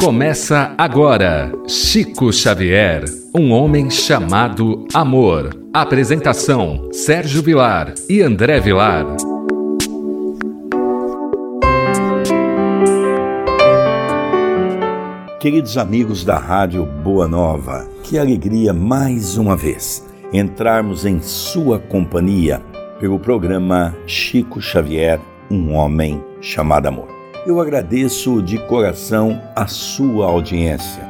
Começa agora Chico Xavier, um homem chamado amor. Apresentação: Sérgio Vilar e André Vilar. Queridos amigos da Rádio Boa Nova, que alegria mais uma vez entrarmos em sua companhia pelo programa Chico Xavier, um homem chamado amor. Eu agradeço de coração a sua audiência.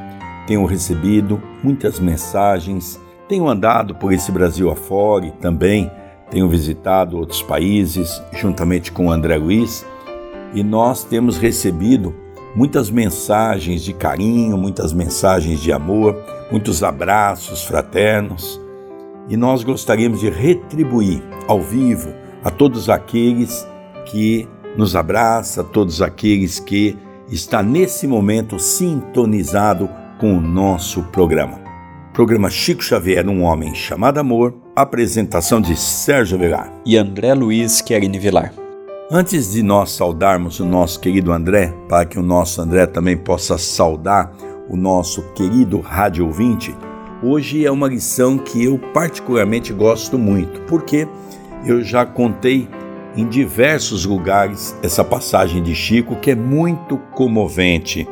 Tenho recebido muitas mensagens, tenho andado por esse Brasil afora e também tenho visitado outros países juntamente com o André Luiz e nós temos recebido muitas mensagens de carinho, muitas mensagens de amor, muitos abraços fraternos e nós gostaríamos de retribuir ao vivo a todos aqueles que nos abraça, todos aqueles que está nesse momento sintonizado com o nosso programa. Programa Chico Xavier, um homem chamado amor, apresentação de Sérgio Vilar e André Luiz Querini Vilar. Antes de nós saudarmos o nosso querido André, para que o nosso André também possa saudar o nosso querido rádio ouvinte, hoje é uma lição que eu particularmente gosto muito, porque eu já contei em diversos lugares essa passagem de Chico que é muito comovente.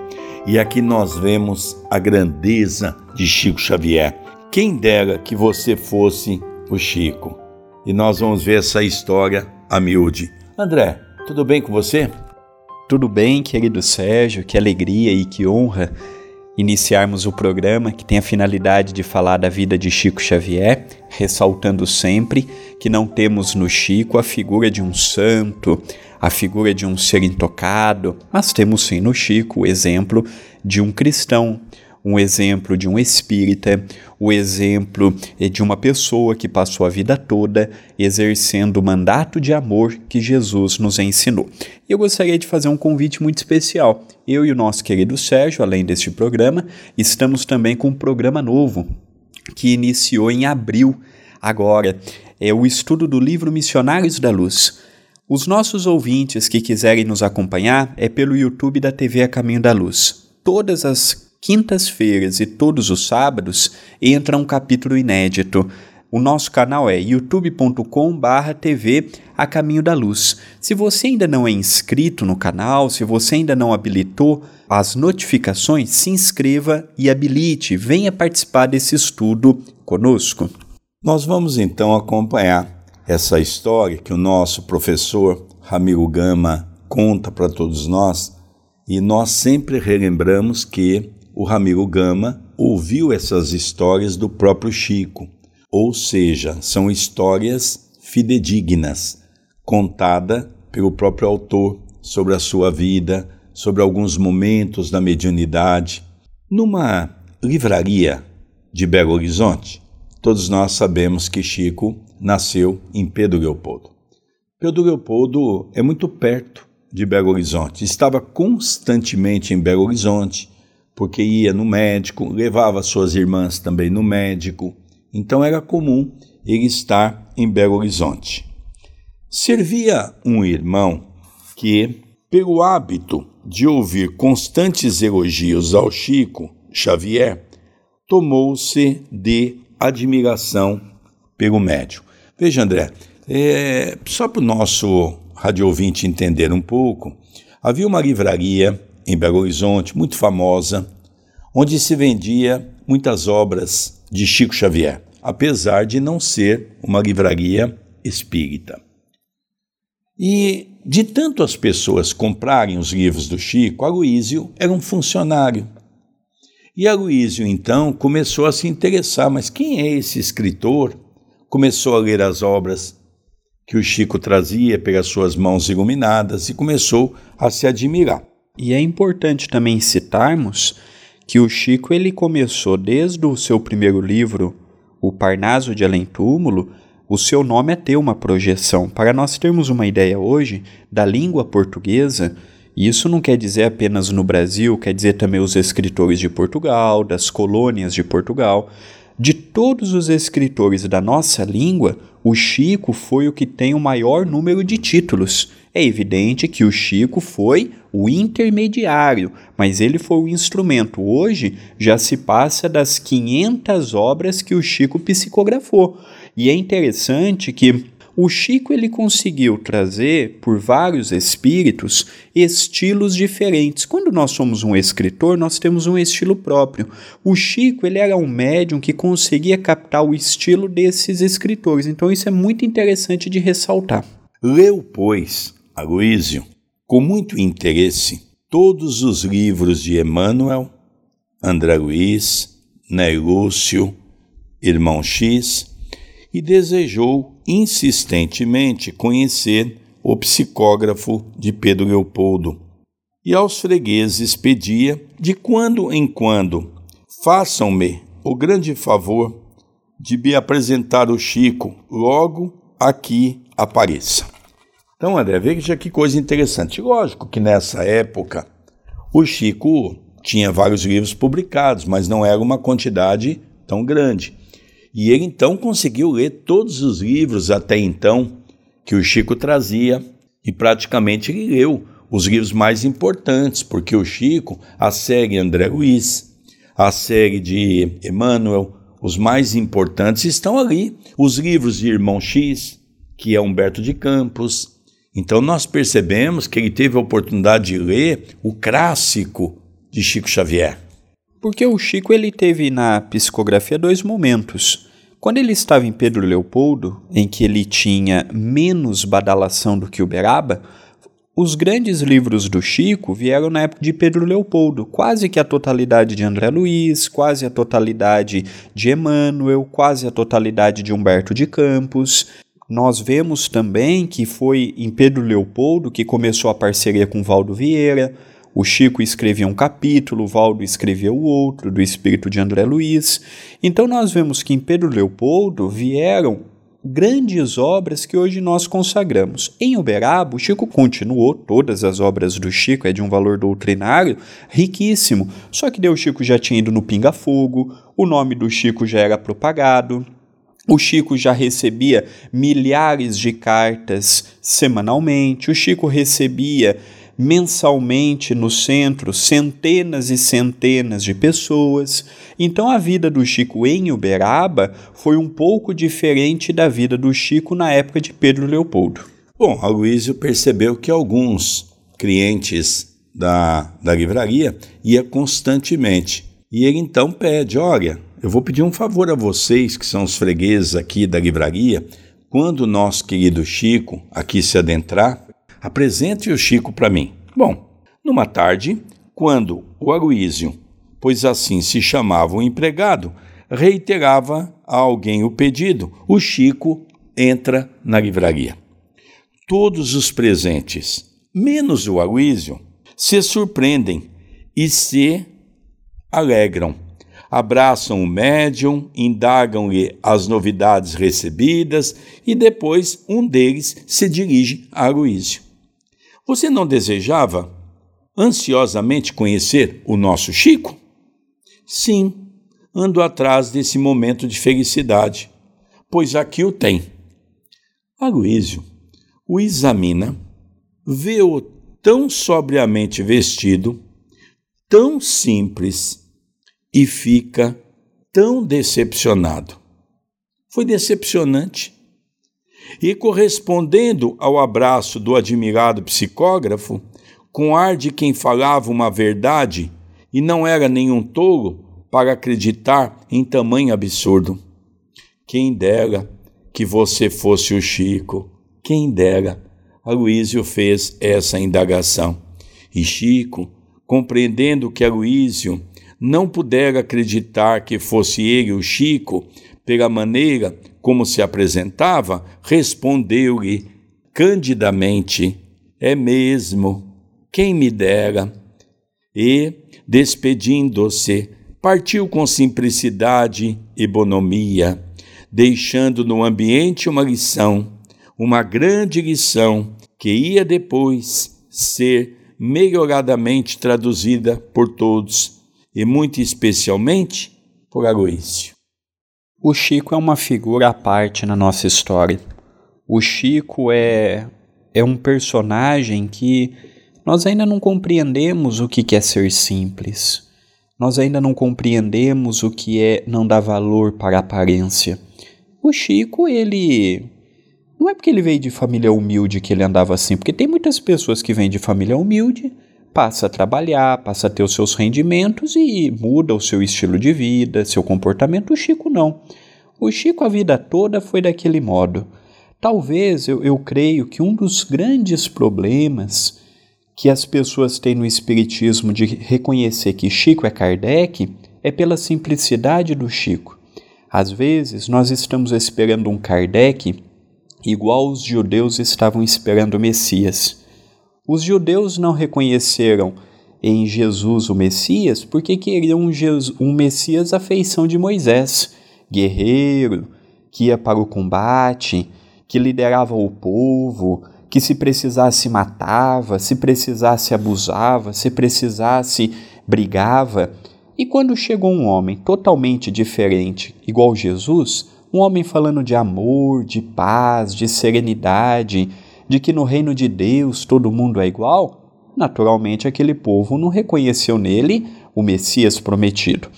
E aqui nós vemos a grandeza de Chico Xavier. Quem dera que você fosse o Chico. E nós vamos ver essa história a miúde. André, tudo bem com você? Tudo bem, querido Sérgio, que alegria e que honra iniciarmos o programa que tem a finalidade de falar da vida de Chico Xavier, ressaltando sempre que não temos no Chico a figura de um santo, a figura de um ser intocado, mas temos sim no Chico o exemplo de um cristão, um exemplo de um espírita, o exemplo de uma pessoa que passou a vida toda exercendo o mandato de amor que Jesus nos ensinou. Eu gostaria de fazer um convite muito especial. Eu e o nosso querido Sérgio, além deste programa, estamos também com um programa novo que iniciou em abril agora. É o estudo do livro Missionários da Luz. Os nossos ouvintes que quiserem nos acompanhar é pelo YouTube da TV A Caminho da Luz. Todas as quintas-feiras e todos os sábados entra um capítulo inédito. O nosso canal é youtube.com/tv A Caminho da Luz. Se você ainda não é inscrito no canal, se você ainda não habilitou as notificações, se inscreva e habilite. Venha participar desse estudo conosco. Nós vamos então acompanhar essa história que o nosso professor Ramiro Gama conta para todos nós e nós sempre relembramos que o Ramiro Gama ouviu essas histórias do próprio Chico, ou seja, são histórias fidedignas, contada pelo próprio autor sobre a sua vida, sobre alguns momentos da mediunidade. Numa livraria de Belo Horizonte, todos nós sabemos que Chico nasceu em Pedro Leopoldo. Pedro Leopoldo é muito perto de Belo Horizonte, estava constantemente em Belo Horizonte, porque ia no médico, levava suas irmãs também no médico, então era comum ele estar em Belo Horizonte. Servia um irmão que, pelo hábito de ouvir constantes elogios ao Chico Xavier, tomou-se de admiração pelo médico. Veja, André, é, só para o nosso radio ouvinte entender um pouco, havia uma livraria em Belo Horizonte, muito famosa, onde se vendia muitas obras de Chico Xavier, apesar de não ser uma livraria espírita. E de tanto as pessoas comprarem os livros do Chico, Aloísio era um funcionário. E Aloísio, então, começou a se interessar, mas quem é esse escritor? Começou a ler as obras que o Chico trazia pelas suas mãos iluminadas e começou a se admirar. E é importante também citarmos que o Chico ele começou desde o seu primeiro livro, O Parnaso de Além Túmulo, o seu nome é ter uma projeção. Para nós termos uma ideia hoje da língua portuguesa, isso não quer dizer apenas no Brasil, quer dizer também os escritores de Portugal, das colônias de Portugal. De todos os escritores da nossa língua, o Chico foi o que tem o maior número de títulos. É evidente que o Chico foi o intermediário, mas ele foi o instrumento. Hoje já se passa das 500 obras que o Chico psicografou. E é interessante que o Chico ele conseguiu trazer por vários espíritos estilos diferentes. Quando nós somos um escritor, nós temos um estilo próprio. O Chico ele era um médium que conseguia captar o estilo desses escritores. Então isso é muito interessante de ressaltar. Leu, pois, Aloísio, com muito interesse, todos os livros de Emmanuel, André Luiz, Ney Lúcio, Irmão X, e desejou insistentemente conhecer o psicógrafo de Pedro Leopoldo. E aos fregueses pedia, de quando em quando, façam-me o grande favor de me apresentar o Chico, logo aqui apareça. Então, André, veja que coisa interessante. Lógico que nessa época o Chico tinha vários livros publicados, mas não era uma quantidade tão grande. E ele então conseguiu ler todos os livros até então que o Chico trazia e praticamente ele leu os livros mais importantes, porque o Chico, a série André Luiz, a série de Emmanuel, os mais importantes estão ali. Os livros de Irmão X, que é Humberto de Campos. Então nós percebemos que ele teve a oportunidade de ler o clássico de Chico Xavier. Porque o Chico ele teve na psicografia dois momentos. Quando ele estava em Pedro Leopoldo, em que ele tinha menos badalação do que Uberaba, os grandes livros do Chico vieram na época de Pedro Leopoldo, quase que a totalidade de André Luiz, quase a totalidade de Emmanuel, quase a totalidade de Humberto de Campos. Nós vemos também que foi em Pedro Leopoldo que começou a parceria com Valdo Vieira, o Chico escrevia um capítulo, o Valdo escrevia o outro, do espírito de André Luiz. Então nós vemos que em Pedro Leopoldo vieram grandes obras que hoje nós consagramos. Em Uberaba, o Chico continuou, todas as obras do Chico é de um valor doutrinário riquíssimo. Só que o Chico já tinha ido no Pinga Fogo, o nome do Chico já era propagado, o Chico já recebia milhares de cartas semanalmente, o Chico recebia mensalmente no centro centenas e centenas de pessoas. Então a vida do Chico em Uberaba foi um pouco diferente da vida do Chico na época de Pedro Leopoldo. Bom, Aloysio percebeu que alguns clientes da, da livraria ia constantemente. E ele então pede: olha, eu vou pedir um favor a vocês, que são os fregueses aqui da livraria, quando nosso querido Chico aqui se adentrar, Apresente o Chico para mim. Bom, numa tarde, quando o Aloísio, pois assim se chamava o empregado, reiterava a alguém o pedido, o Chico entra na livraria. Todos os presentes, menos o Aloísio, se surpreendem e se alegram. Abraçam o médium, indagam-lhe as novidades recebidas e depois um deles se dirige a Aloísio. Você não desejava ansiosamente conhecer o nosso Chico? Sim, ando atrás desse momento de felicidade, pois aqui o tem. Aloísio o examina, vê-o tão sobriamente vestido, tão simples, e fica tão decepcionado. Foi decepcionante e correspondendo ao abraço do admirado psicógrafo, com ar de quem falava uma verdade e não era nenhum tolo para acreditar em tamanho absurdo. Quem dera que você fosse o Chico, quem dera. Aloísio fez essa indagação. E Chico, compreendendo que Aloísio não pudera acreditar que fosse ele o Chico, pela maneira como se apresentava, respondeu-lhe candidamente: É mesmo, quem me dera. E, despedindo-se, partiu com simplicidade e bonomia, deixando no ambiente uma lição, uma grande lição que ia depois ser melhoradamente traduzida por todos e muito especialmente por Aloísio. O Chico é uma figura à parte na nossa história. O Chico é, é um personagem que nós ainda não compreendemos o que é ser simples. Nós ainda não compreendemos o que é não dar valor para a aparência. O Chico, ele. Não é porque ele veio de família humilde que ele andava assim, porque tem muitas pessoas que vêm de família humilde, passa a trabalhar, passa a ter os seus rendimentos e muda o seu estilo de vida, seu comportamento. O Chico não. O Chico a vida toda foi daquele modo. Talvez eu, eu creio que um dos grandes problemas que as pessoas têm no Espiritismo de reconhecer que Chico é Kardec é pela simplicidade do Chico. Às vezes, nós estamos esperando um Kardec igual os judeus estavam esperando o Messias. Os judeus não reconheceram em Jesus o Messias porque queriam um, Jesus, um Messias à feição de Moisés, guerreiro, que ia para o combate, que liderava o povo, que se precisasse matava, se precisasse abusava, se precisasse brigava. E quando chegou um homem totalmente diferente, igual Jesus, um homem falando de amor, de paz, de serenidade, de que no reino de Deus todo mundo é igual, naturalmente aquele povo não reconheceu nele o Messias prometido.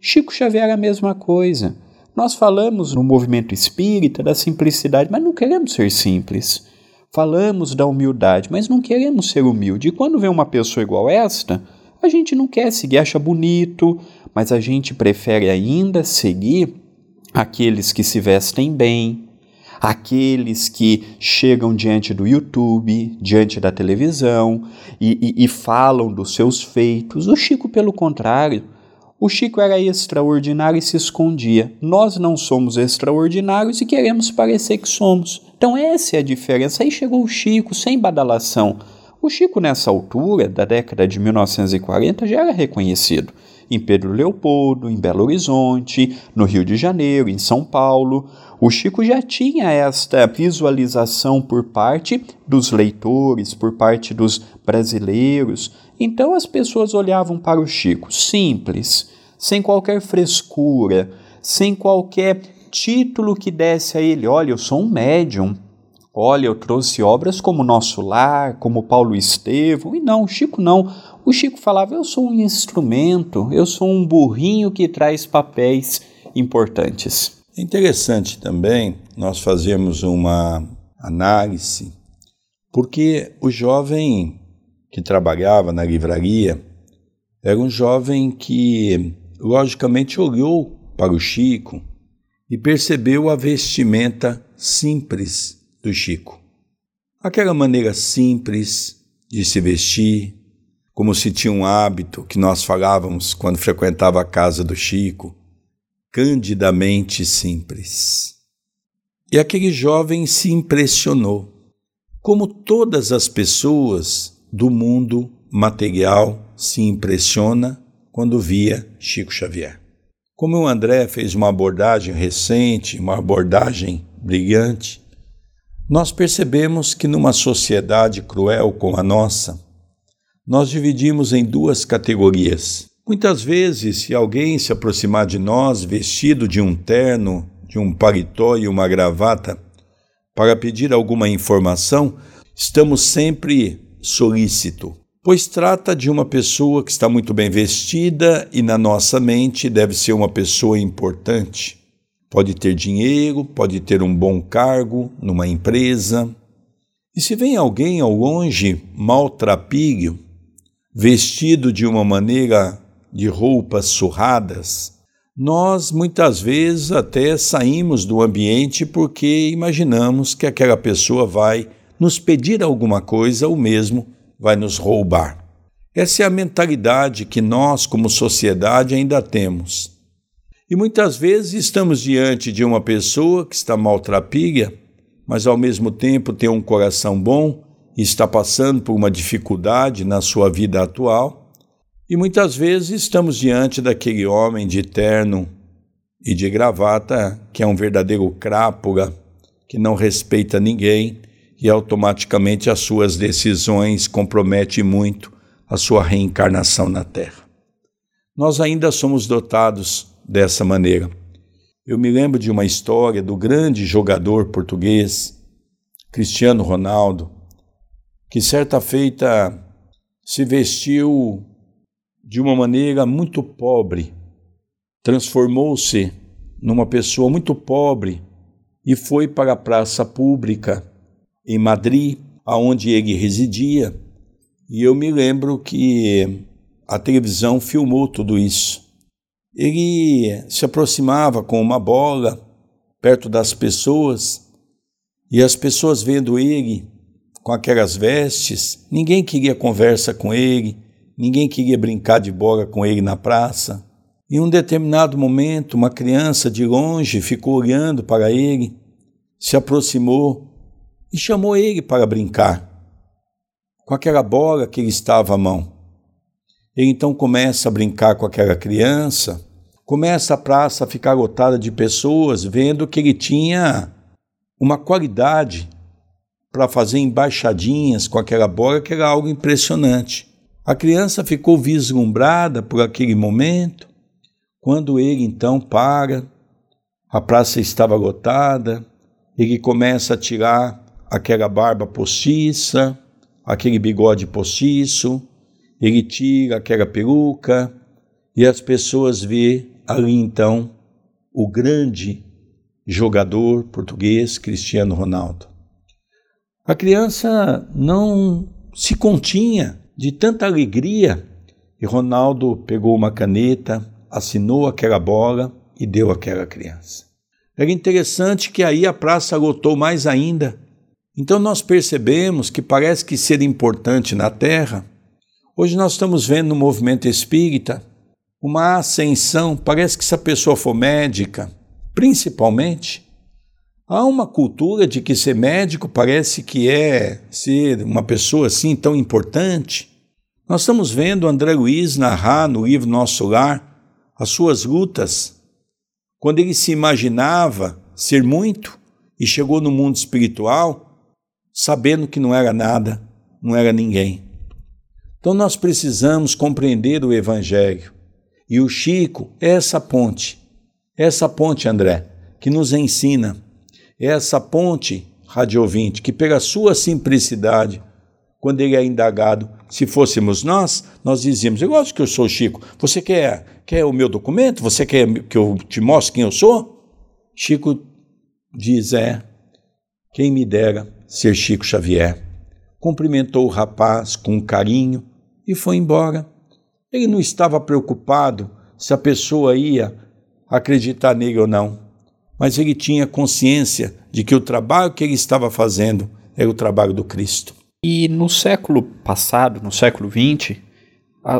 Chico Xavier é a mesma coisa. Nós falamos no movimento espírita da simplicidade, mas não queremos ser simples. Falamos da humildade, mas não queremos ser humilde. E quando vem uma pessoa igual esta, a gente não quer seguir, acha bonito, mas a gente prefere ainda seguir aqueles que se vestem bem, aqueles que chegam diante do YouTube, diante da televisão e, e, e falam dos seus feitos. O Chico, pelo contrário, o Chico era extraordinário e se escondia. Nós não somos extraordinários e queremos parecer que somos. Então, essa é a diferença. Aí chegou o Chico, sem badalação. O Chico, nessa altura, da década de 1940, já era reconhecido em Pedro Leopoldo, em Belo Horizonte, no Rio de Janeiro, em São Paulo. O Chico já tinha esta visualização por parte dos leitores, por parte dos brasileiros. Então as pessoas olhavam para o Chico simples, sem qualquer frescura, sem qualquer título que desse a ele: olha, eu sou um médium. Olha, eu trouxe obras como Nosso Lar, como Paulo Estevam. E não, o Chico não. O Chico falava: eu sou um instrumento, eu sou um burrinho que traz papéis importantes. É interessante também nós fazermos uma análise, porque o jovem que trabalhava na livraria era um jovem que logicamente olhou para o Chico e percebeu a vestimenta simples do Chico. Aquela maneira simples de se vestir, como se tinha um hábito que nós falávamos quando frequentava a casa do Chico, candidamente simples. E aquele jovem se impressionou, como todas as pessoas do mundo material se impressiona quando via Chico Xavier. Como o André fez uma abordagem recente, uma abordagem brilhante, nós percebemos que numa sociedade cruel como a nossa, nós dividimos em duas categorias. Muitas vezes, se alguém se aproximar de nós vestido de um terno, de um paletó e uma gravata, para pedir alguma informação, estamos sempre solícito pois trata de uma pessoa que está muito bem vestida e na nossa mente deve ser uma pessoa importante. Pode ter dinheiro, pode ter um bom cargo numa empresa. E se vem alguém ao longe maltrapilho, vestido de uma maneira de roupas surradas, nós muitas vezes até saímos do ambiente porque imaginamos que aquela pessoa vai nos pedir alguma coisa ou mesmo vai nos roubar. Essa é a mentalidade que nós, como sociedade, ainda temos. E muitas vezes estamos diante de uma pessoa que está maltrapilha, mas ao mesmo tempo tem um coração bom e está passando por uma dificuldade na sua vida atual. E muitas vezes estamos diante daquele homem de terno e de gravata que é um verdadeiro crápula, que não respeita ninguém e automaticamente as suas decisões comprometem muito a sua reencarnação na Terra. Nós ainda somos dotados dessa maneira. Eu me lembro de uma história do grande jogador português, Cristiano Ronaldo, que certa feita se vestiu de uma maneira muito pobre, transformou-se numa pessoa muito pobre e foi para a praça pública em Madrid, aonde ele residia. E eu me lembro que a televisão filmou tudo isso. Ele se aproximava com uma bola perto das pessoas e as pessoas vendo ele com aquelas vestes, ninguém queria conversa com ele, ninguém queria brincar de bola com ele na praça. Em um determinado momento, uma criança de longe ficou olhando para ele, se aproximou e chamou ele para brincar com aquela bola que ele estava à mão. Ele então começa a brincar com aquela criança, começa a praça a ficar lotada de pessoas, vendo que ele tinha uma qualidade para fazer embaixadinhas com aquela bola que era algo impressionante. A criança ficou vislumbrada por aquele momento, quando ele então para, a praça estava lotada, ele começa a tirar aquela barba postiça, aquele bigode postiço, ele tira aquela peruca e as pessoas vê ali então o grande jogador português Cristiano Ronaldo. A criança não se continha de tanta alegria e Ronaldo pegou uma caneta, assinou aquela bola e deu àquela criança. Era interessante que aí a praça lotou mais ainda. Então nós percebemos que parece que ser importante na Terra. Hoje nós estamos vendo no movimento espírita uma ascensão. Parece que se a pessoa for médica, principalmente, Há uma cultura de que ser médico parece que é ser uma pessoa assim tão importante. Nós estamos vendo André Luiz narrar no livro Nosso Lar as suas lutas, quando ele se imaginava ser muito e chegou no mundo espiritual sabendo que não era nada, não era ninguém. Então nós precisamos compreender o Evangelho. E o Chico é essa ponte, essa ponte, André, que nos ensina é essa ponte, rádio ouvinte, que pela sua simplicidade, quando ele é indagado, se fôssemos nós, nós dizíamos, eu gosto que eu sou Chico, você quer, quer o meu documento? Você quer que eu te mostre quem eu sou? Chico diz, é, quem me dera ser Chico Xavier. Cumprimentou o rapaz com carinho e foi embora. Ele não estava preocupado se a pessoa ia acreditar nele ou não mas ele tinha consciência de que o trabalho que ele estava fazendo era o trabalho do Cristo. E no século passado, no século XX,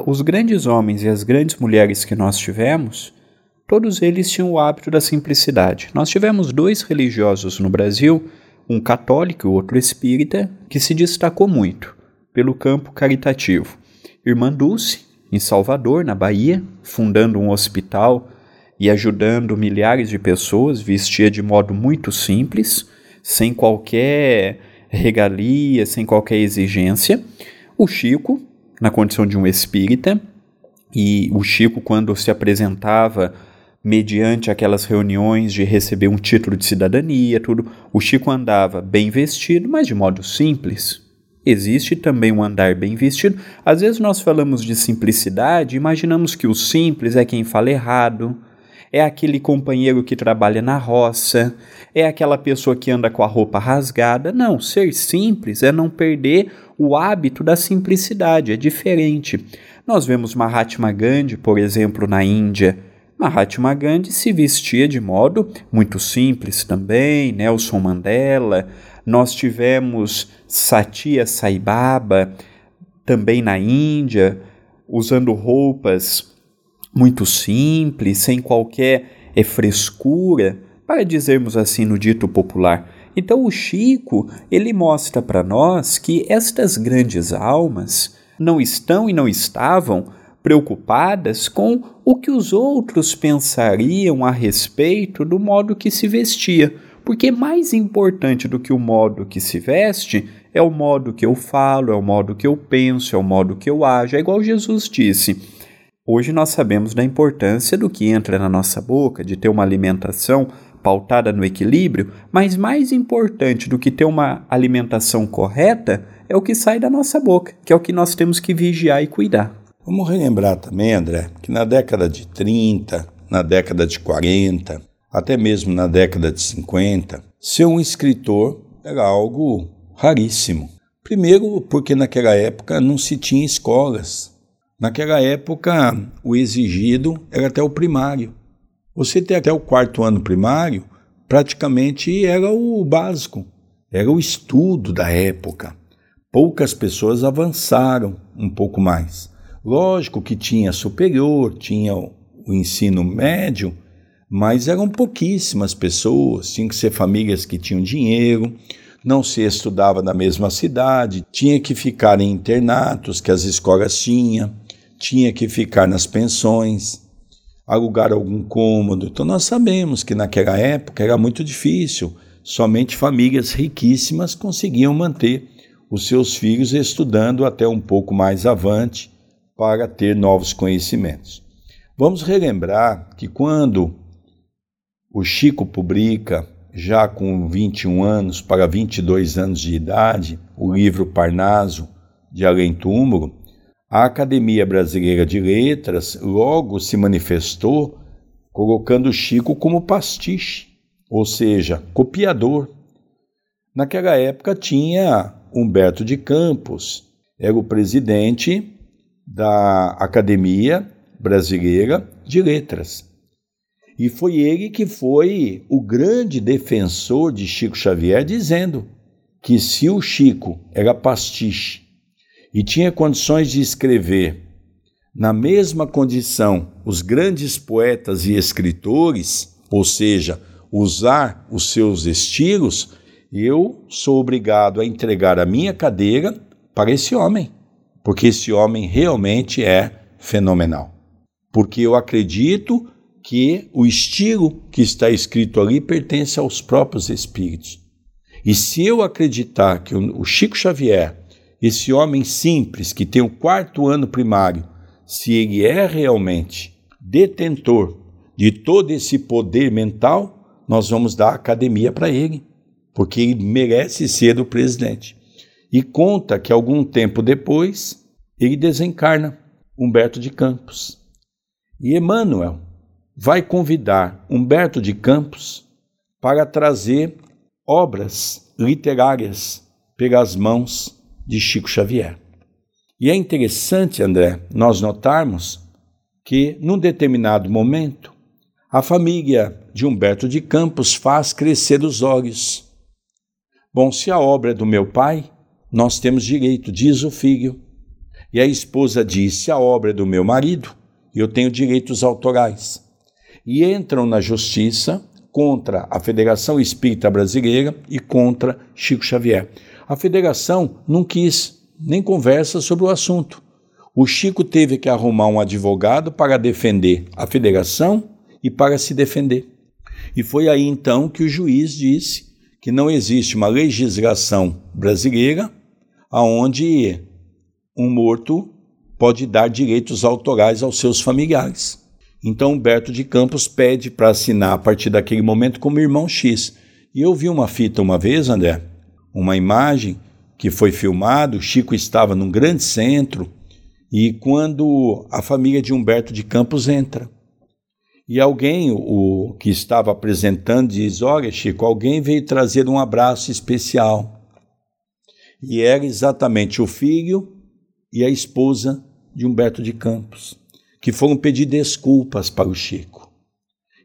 os grandes homens e as grandes mulheres que nós tivemos, todos eles tinham o hábito da simplicidade. Nós tivemos dois religiosos no Brasil, um católico e outro espírita, que se destacou muito pelo campo caritativo. Irmã Dulce, em Salvador, na Bahia, fundando um hospital e ajudando milhares de pessoas, vestia de modo muito simples, sem qualquer regalia, sem qualquer exigência. O Chico, na condição de um espírita, e o Chico, quando se apresentava mediante aquelas reuniões de receber um título de cidadania, tudo, o Chico andava bem vestido, mas de modo simples. Existe também um andar bem vestido. Às vezes nós falamos de simplicidade, imaginamos que o simples é quem fala errado, é aquele companheiro que trabalha na roça, é aquela pessoa que anda com a roupa rasgada. Não, ser simples é não perder o hábito da simplicidade, é diferente. Nós vemos Mahatma Gandhi, por exemplo, na Índia. Mahatma Gandhi se vestia de modo muito simples também, Nelson Mandela. Nós tivemos Satya Sai Baba, também na Índia, usando roupas muito simples, sem qualquer é, frescura, para dizermos assim no dito popular. Então o Chico, ele mostra para nós que estas grandes almas não estão e não estavam preocupadas com o que os outros pensariam a respeito do modo que se vestia, porque mais importante do que o modo que se veste é o modo que eu falo, é o modo que eu penso, é o modo que eu ajo. É igual Jesus disse: Hoje nós sabemos da importância do que entra na nossa boca, de ter uma alimentação pautada no equilíbrio, mas mais importante do que ter uma alimentação correta é o que sai da nossa boca, que é o que nós temos que vigiar e cuidar. Vamos relembrar também, André, que na década de 30, na década de 40, até mesmo na década de 50, ser um escritor era algo raríssimo. Primeiro, porque naquela época não se tinha escolas. Naquela época, o exigido era até o primário. Você ter até o quarto ano primário praticamente era o básico, era o estudo da época. Poucas pessoas avançaram um pouco mais. Lógico que tinha superior, tinha o ensino médio, mas eram pouquíssimas pessoas, tinham que ser famílias que tinham dinheiro, não se estudava na mesma cidade, tinha que ficar em internatos que as escolas tinham, tinha que ficar nas pensões alugar algum cômodo. Então nós sabemos que naquela época era muito difícil, somente famílias riquíssimas conseguiam manter os seus filhos estudando até um pouco mais avante para ter novos conhecimentos. Vamos relembrar que quando o Chico publica, já com 21 anos para 22 anos de idade, o livro Parnaso de Além Túmulo, a Academia Brasileira de Letras logo se manifestou colocando Chico como pastiche, ou seja, copiador. Naquela época tinha Humberto de Campos, era o presidente da Academia Brasileira de Letras. E foi ele que foi o grande defensor de Chico Xavier, dizendo que se o Chico era pastiche e tinha condições de escrever na mesma condição os grandes poetas e escritores, ou seja, usar os seus estilos, eu sou obrigado a entregar a minha cadeira para esse homem, porque esse homem realmente é fenomenal. Porque eu acredito que o estilo que está escrito ali pertence aos próprios espíritos. E se eu acreditar que o Chico Xavier esse homem simples que tem o quarto ano primário, se ele é realmente detentor de todo esse poder mental, nós vamos dar academia para ele, porque ele merece ser o presidente. E conta que algum tempo depois ele desencarna Humberto de Campos. E Emmanuel vai convidar Humberto de Campos para trazer obras literárias pelas mãos de Chico Xavier. E é interessante, André, nós notarmos que, num determinado momento, a família de Humberto de Campos faz crescer os olhos. Bom, se a obra é do meu pai, nós temos direito, diz o filho. E a esposa diz: se a obra é do meu marido, eu tenho direitos autorais. E entram na justiça contra a Federação Espírita Brasileira e contra Chico Xavier. A federação não quis nem conversa sobre o assunto. O Chico teve que arrumar um advogado para defender a federação e para se defender. E foi aí então que o juiz disse que não existe uma legislação brasileira aonde um morto pode dar direitos autorais aos seus familiares. Então Humberto de Campos pede para assinar a partir daquele momento como irmão X. E eu vi uma fita uma vez, André, uma imagem que foi filmado. Chico estava num grande centro e quando a família de Humberto de Campos entra. E alguém, o que estava apresentando, diz: Olha, Chico, alguém veio trazer um abraço especial. E era exatamente o filho e a esposa de Humberto de Campos, que foram pedir desculpas para o Chico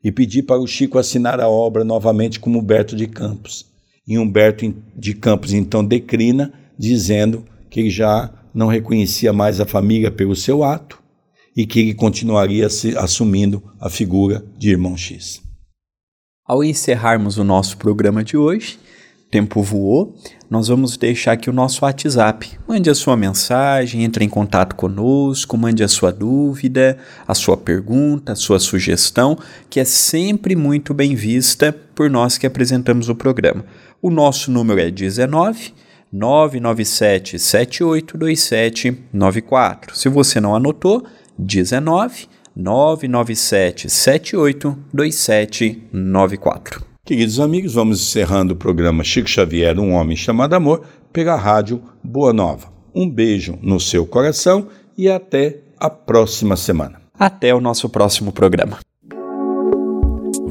e pedir para o Chico assinar a obra novamente como Humberto de Campos. E Humberto de Campos então declina, dizendo que já não reconhecia mais a família pelo seu ato e que ele continuaria assumindo a figura de irmão X. Ao encerrarmos o nosso programa de hoje, tempo voou, nós vamos deixar aqui o nosso WhatsApp. Mande a sua mensagem, entre em contato conosco, mande a sua dúvida, a sua pergunta, a sua sugestão, que é sempre muito bem vista por nós que apresentamos o programa. O nosso número é 19 997 782794. Se você não anotou, 19 997 78 2794. Queridos amigos, vamos encerrando o programa Chico Xavier, um homem chamado amor, pela rádio Boa Nova. Um beijo no seu coração e até a próxima semana. Até o nosso próximo programa.